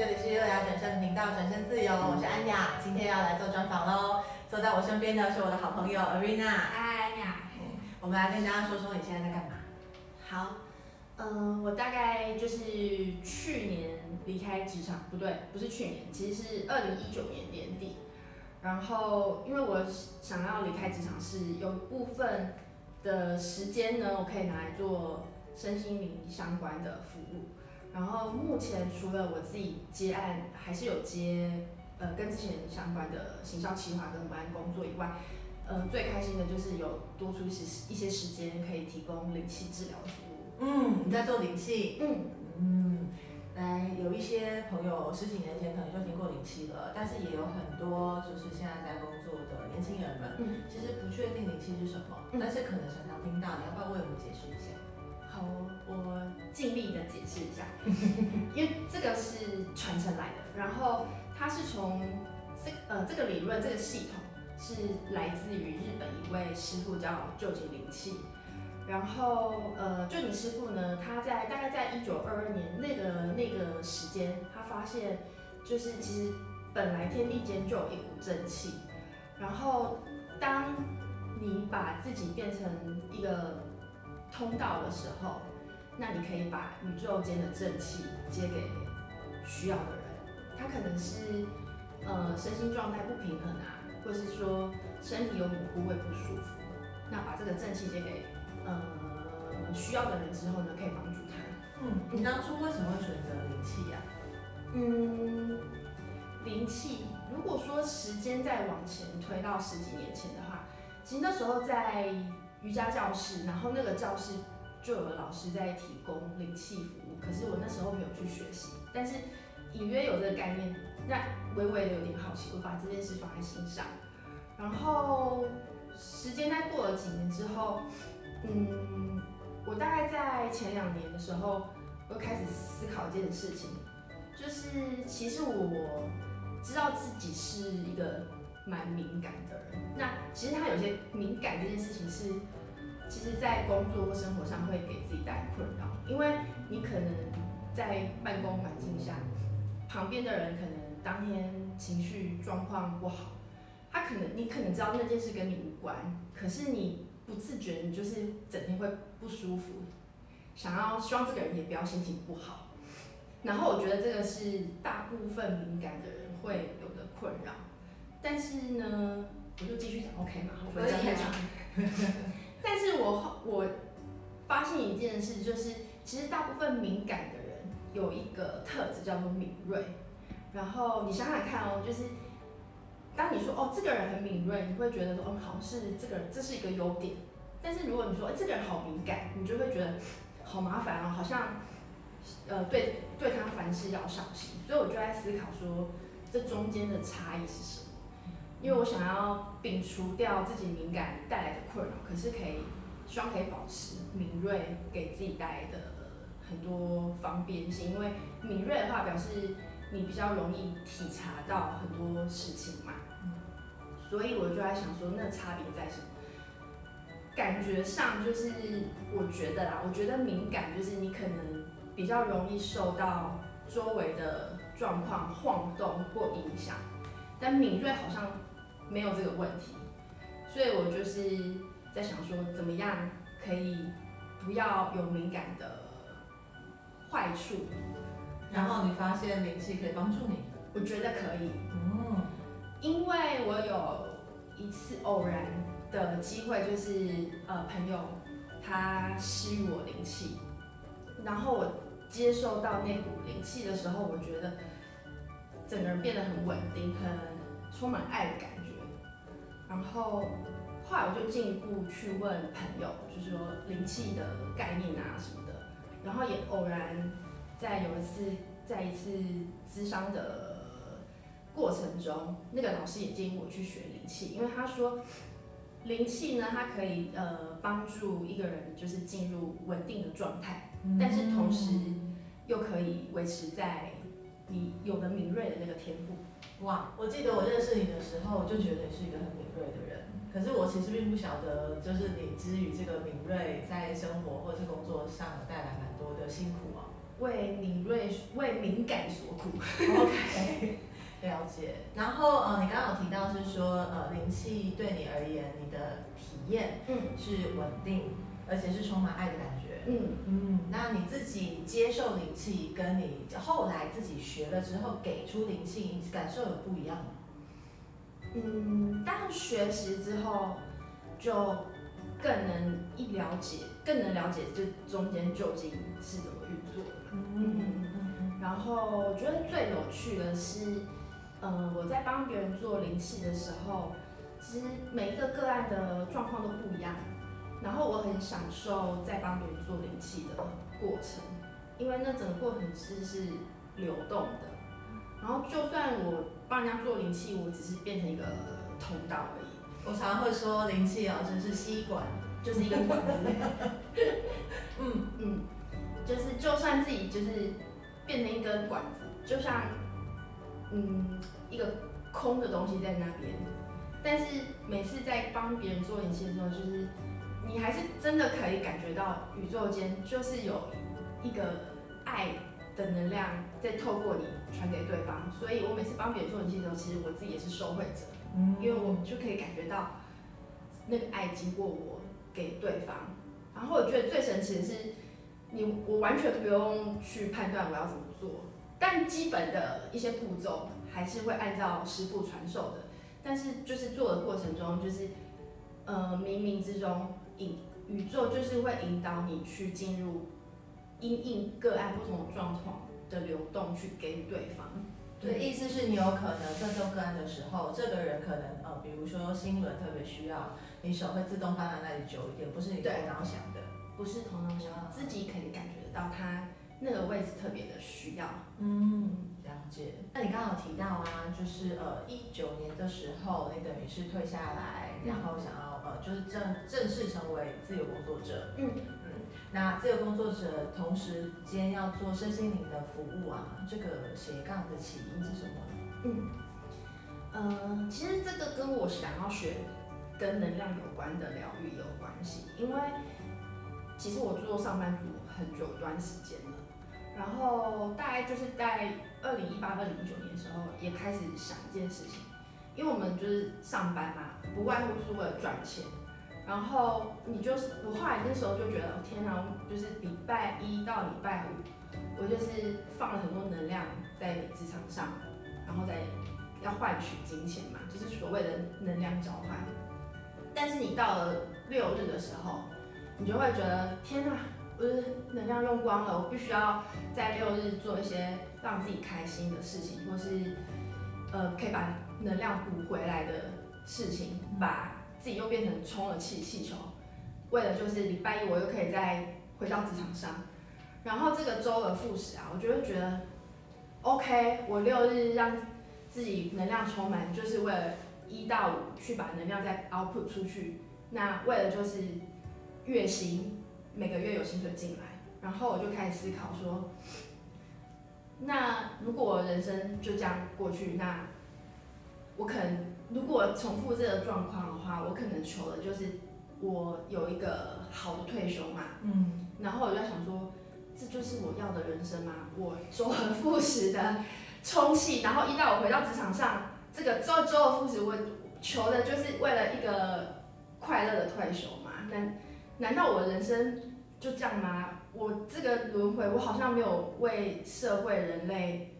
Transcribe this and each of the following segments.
这里是优雅转身频道，转身自由，我是安雅，今天要来做专访喽。坐在我身边的是我的好朋友 Arena。嗨，安雅。我们来跟大家说说你现在在干嘛。好，嗯、呃，我大概就是去年离开职场，不对，不是去年，其实是二零一九年年底。然后，因为我想要离开职场，是有部分的时间呢，我可以拿来做身心灵相关的服务。然后目前除了我自己接案，还是有接呃跟之前相关的行销企划跟文案工作以外，呃最开心的就是有多出一些一些时间可以提供灵气治疗服务。嗯，你在做灵气？嗯嗯，来有一些朋友十几年前可能就听过灵气了，但是也有很多就是现在在工作的年轻人们，嗯，其实不确定灵气是什么，但是可能常常听到，你要不要为我们解释一下？好，我尽力的解释一下，因为这个是传承来的，然后它是从这呃这个理论这个系统是来自于日本一位师傅叫旧井灵气，然后呃臼井师傅呢，他在大概在一九二二年那个那个时间，他发现就是其实本来天地间就有一股正气，然后当你把自己变成一个通道的时候，那你可以把宇宙间的正气接给需要的人。他可能是呃身心状态不平衡啊，或是说身体有某部位不舒服，那把这个正气接给呃需要的人之后呢，可以帮助他。嗯，你当初为什么会选择灵气呀？嗯，灵气，如果说时间再往前推到十几年前的话，其实那时候在。瑜伽教室，然后那个教室就有老师在提供灵气服务，可是我那时候没有去学习，但是隐约有这个概念，那微微的有点好奇，我把这件事放在心上。然后时间在过了几年之后，嗯，我大概在前两年的时候，我开始思考一件事情，就是其实我知道自己是一个。蛮敏感的人，那其实他有些敏感这件事情是，其实，在工作或生活上会给自己带来困扰，因为你可能在办公环境下，旁边的人可能当天情绪状况不好，他可能你可能知道那件事跟你无关，可是你不自觉你就是整天会不舒服，想要希望这个人也不要心情不好，然后我觉得这个是大部分敏感的人会有的困扰。但是呢，我就继续讲，OK 嘛？我不会讲太长。但是我我发现一件事，就是其实大部分敏感的人有一个特质叫做敏锐。然后你想想看哦，就是当你说哦这个人很敏锐，你会觉得说嗯好像是这个人这是一个优点。但是如果你说哎这个人好敏感，你就会觉得好麻烦哦，好像呃对对他凡事要小心。所以我就在思考说这中间的差异是什么？因为我想要摒除掉自己敏感带来的困扰，可是可以希望可以保持敏锐给自己带来的很多方便性。因为敏锐的话，表示你比较容易体察到很多事情嘛。所以我就在想说，那差别在什么？感觉上就是我觉得啦，我觉得敏感就是你可能比较容易受到周围的状况晃动或影响，但敏锐好像。没有这个问题，所以我就是在想说，怎么样可以不要有敏感的坏处。然后你发现灵气可以帮助你？我觉得可以。嗯，因为我有一次偶然的机会，就是呃朋友他施予我灵气，然后我接受到那股灵气的时候，我觉得整个人变得很稳定，很充满爱的感觉。然后后来我就进一步去问朋友，就是说灵气的概念啊什么的。然后也偶然在有一次在一次咨商的过程中，那个老师也建议我去学灵气，因为他说灵气呢，它可以呃帮助一个人就是进入稳定的状态，但是同时又可以维持在你有的敏锐的那个天赋。哇，我记得我认识你的时候，就觉得你是一个很敏锐的人。可是我其实并不晓得，就是你之于这个敏锐，在生活或是工作上带来蛮多的辛苦啊。为敏锐、为敏感所苦。OK，了解。然后呃，你刚刚有提到是说呃，灵气对你而言，你的体验嗯是稳定，嗯、而且是充满爱的感觉。嗯嗯。那你自己接受灵气，跟你后来自己学了之后给出灵气，你感受有不一样吗？嗯，但学习之后就更能一了解，更能了解这中间究竟是怎么运作的。嗯嗯嗯。然后我觉得最有趣的是，嗯、呃，我在帮别人做灵气的时候，其实每一个个案的状况都不一样。然后我很享受在帮别人做灵气的过程，因为那整个过程其实是流动的。然后就算我帮人家做灵气，我只是变成一个通道而已。我常常会说灵气啊，就是吸管，就是一个管子。嗯嗯，就是就算自己就是变成一根管子，就像嗯一个空的东西在那边，但是每次在帮别人做灵气的时候，就是你还是真的可以感觉到宇宙间就是有一个爱的能量在透过你传给对方，所以我每次帮别人做灵气的时候，其实我自己也是受惠者，嗯，因为我就可以感觉到那个爱经过我给对方。然后我觉得最神奇的是，你我完全不用去判断我要怎么做，但基本的一些步骤还是会按照师傅传授的。但是就是做的过程中，就是呃冥冥之中引宇宙就是会引导你去进入。因应个案不同状况的流动去给予对方，对，意思是你有可能在动个案的时候，这个人可能呃，比如说心轮特别需要，你手会自动放在那里久一点，不是你头脑想的，不是头脑想，自己可以感觉得到他那个位置特别的需要。嗯，了解。那你刚刚有提到啊，就是呃一九年的时候，你等于是退下来，然后想要呃就是正正式成为自由工作者。嗯。那自由工作者同时间要做身心灵的服务啊，这个斜杠的起因是什么？嗯，呃，其实这个跟我想要学跟能量有关的疗愈有关系，因为其实我做上班族很久一段时间了，然后大概就是在二零一八、二零一九年的时候，也开始想一件事情，因为我们就是上班嘛，不外乎是为了赚钱。然后你就是，我后来那时候就觉得，天哪，就是礼拜一到礼拜五，我就是放了很多能量在职场上，然后再要换取金钱嘛，就是所谓的能量交换。但是你到了六日的时候，你就会觉得，天哪，不是能量用光了，我必须要在六日做一些让自己开心的事情，或是呃可以把能量补回来的事情，把。自己又变成充了气气球，为了就是礼拜一我又可以再回到职场上，然后这个周而复始啊，我就会觉得，OK，我六日让自己能量充满，就是为了一到五去把能量再 output 出去，那为了就是月薪每个月有薪水进来，然后我就开始思考说，那如果我人生就这样过去，那我可能。如果重复这个状况的话，我可能求的就是我有一个好的退休嘛。嗯。然后我就在想说，这就是我要的人生吗？我周而复始的充气，然后一到我回到职场上，这个周周而复始，我求的就是为了一个快乐的退休嘛？难难道我的人生就这样吗？我这个轮回，我好像没有为社会人类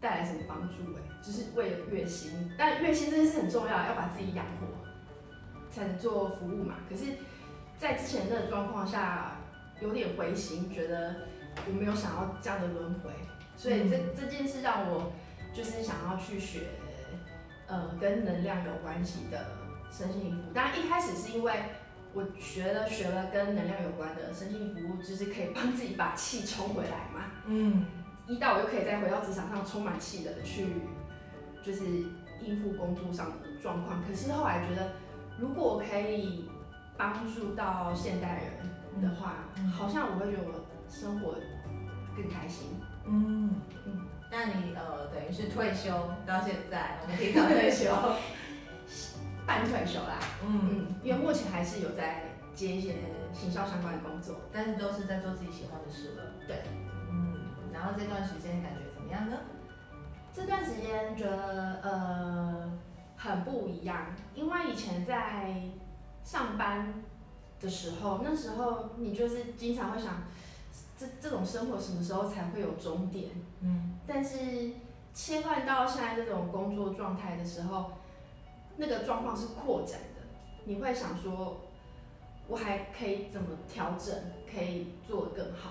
带来什么帮助哎。只是为了月薪，但月薪真的是很重要，要把自己养活，才能做服务嘛。可是，在之前那个状况下，有点灰心，觉得我没有想要这样的轮回，所以这这件事让我就是想要去学，呃，跟能量有关系的身心灵服务。当然一开始是因为我学了学了跟能量有关的身心服务，就是可以帮自己把气充回来嘛。嗯，一到我就可以再回到职场上充满气的去。就是应付工作上的状况，可是后来觉得，如果可以帮助到现代人的话，嗯、好像我会觉得我生活更开心。嗯嗯，那你呃等于是退休到现在，我们提早 退休，半退休啦。嗯嗯，因为目前还是有在接一些行销相关的工作，但是都是在做自己喜欢的事了。对，嗯。然后这段时间感觉怎么样呢？这段时间觉得呃很不一样，因为以前在上班的时候，那时候你就是经常会想，这这种生活什么时候才会有终点？嗯，但是切换到现在这种工作状态的时候，那个状况是扩展的，你会想说。我还可以怎么调整，可以做得更好？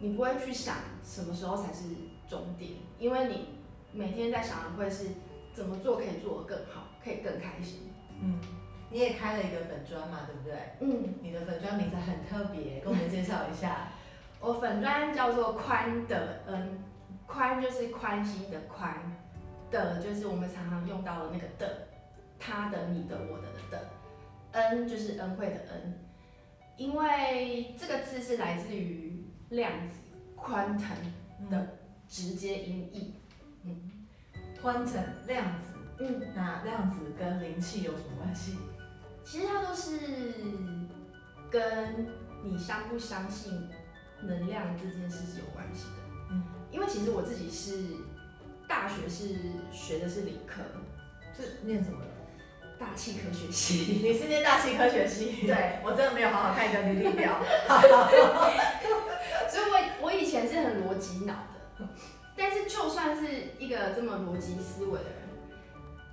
你不会去想什么时候才是终点，因为你每天在想的会是怎么做可以做得更好，可以更开心。嗯，你也开了一个粉砖嘛，对不对？嗯，你的粉砖名字很特别，跟我们介绍一下。我粉砖叫做宽的嗯，宽就是宽心的宽，的就是我们常常用到的那个的，他的、你的、我的的的。恩就是恩惠的恩，因为这个字是来自于量子 quantum 的直接音译。嗯，quantum 量子，嗯，那量子跟灵气有什么关系？其实它都是跟你相不相信能量这件事是有关系的。嗯，因为其实我自己是大学是学的是理科，是念什么的？大气科学系，你是念大气科学系？对，我真的没有好好看你的履历表。所以我我以前是很逻辑脑的，但是就算是一个这么逻辑思维的人，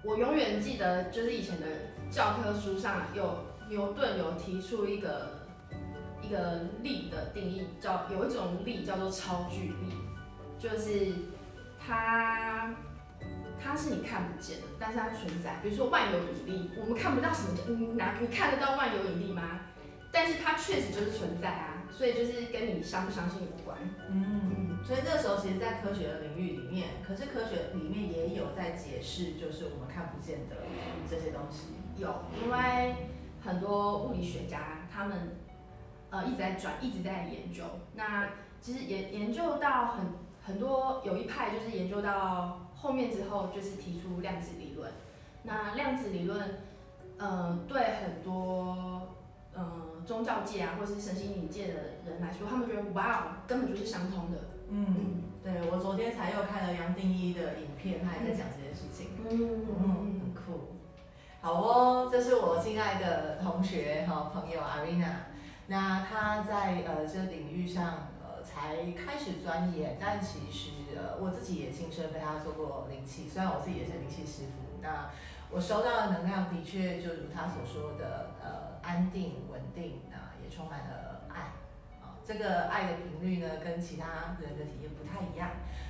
我永远记得就是以前的教科书上有牛顿有提出一个一个力的定义，叫有一种力叫做超距力，就是它。它是你看不见的，但是它存在。比如说万有引力，我们看不到什么的，你哪你看得到万有引力吗？但是它确实就是存在啊，所以就是跟你相不相信无关。嗯，所以这个时候其实，在科学的领域里面，可是科学里面也有在解释，就是我们看不见的这些东西。有，因为很多物理学家他们呃一直在转，一直在研究。那其实研研究到很很多，有一派就是研究到。后面之后就是提出量子理论，那量子理论，呃，对很多，呃，宗教界啊，或是神心灵界的人来说，他们觉得哇哦，根本就是相通的。嗯，对，我昨天才又看了杨定一的影片，他也在讲这件事情。嗯嗯，很酷。好哦，这是我亲爱的同学和朋友 Arina，那他在呃这领域上。才开始钻研，但其实呃我自己也亲身被他做过灵气，虽然我自己也是灵气师傅。那我收到的能量的确就如他所说的，呃安定稳定，那也充满了。这个爱的频率呢，跟其他人的体验不太一样。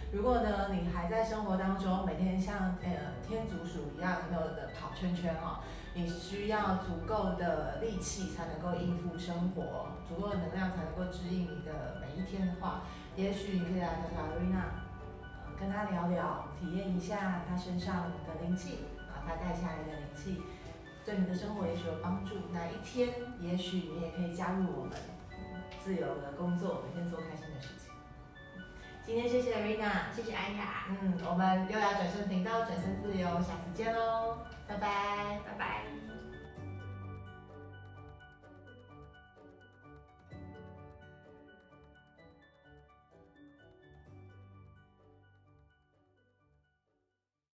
如果呢你还在生活当中每天像呃天竺鼠一样有没有的跑圈圈哦，你需要足够的力气才能够应付生活，足够的能量才能够指引你的每一天的话，也许你可以来找找瑞娜跟他聊聊，体验一下他身上的灵气啊，他带下来的灵气，对你的生活也许有帮助。哪一天，也许你也可以加入我们，自由的工作，每天做开心的事情。今天谢谢 Arina，谢谢安雅，嗯，我们优雅转身频道转身自由，下次见喽。拜拜，拜拜。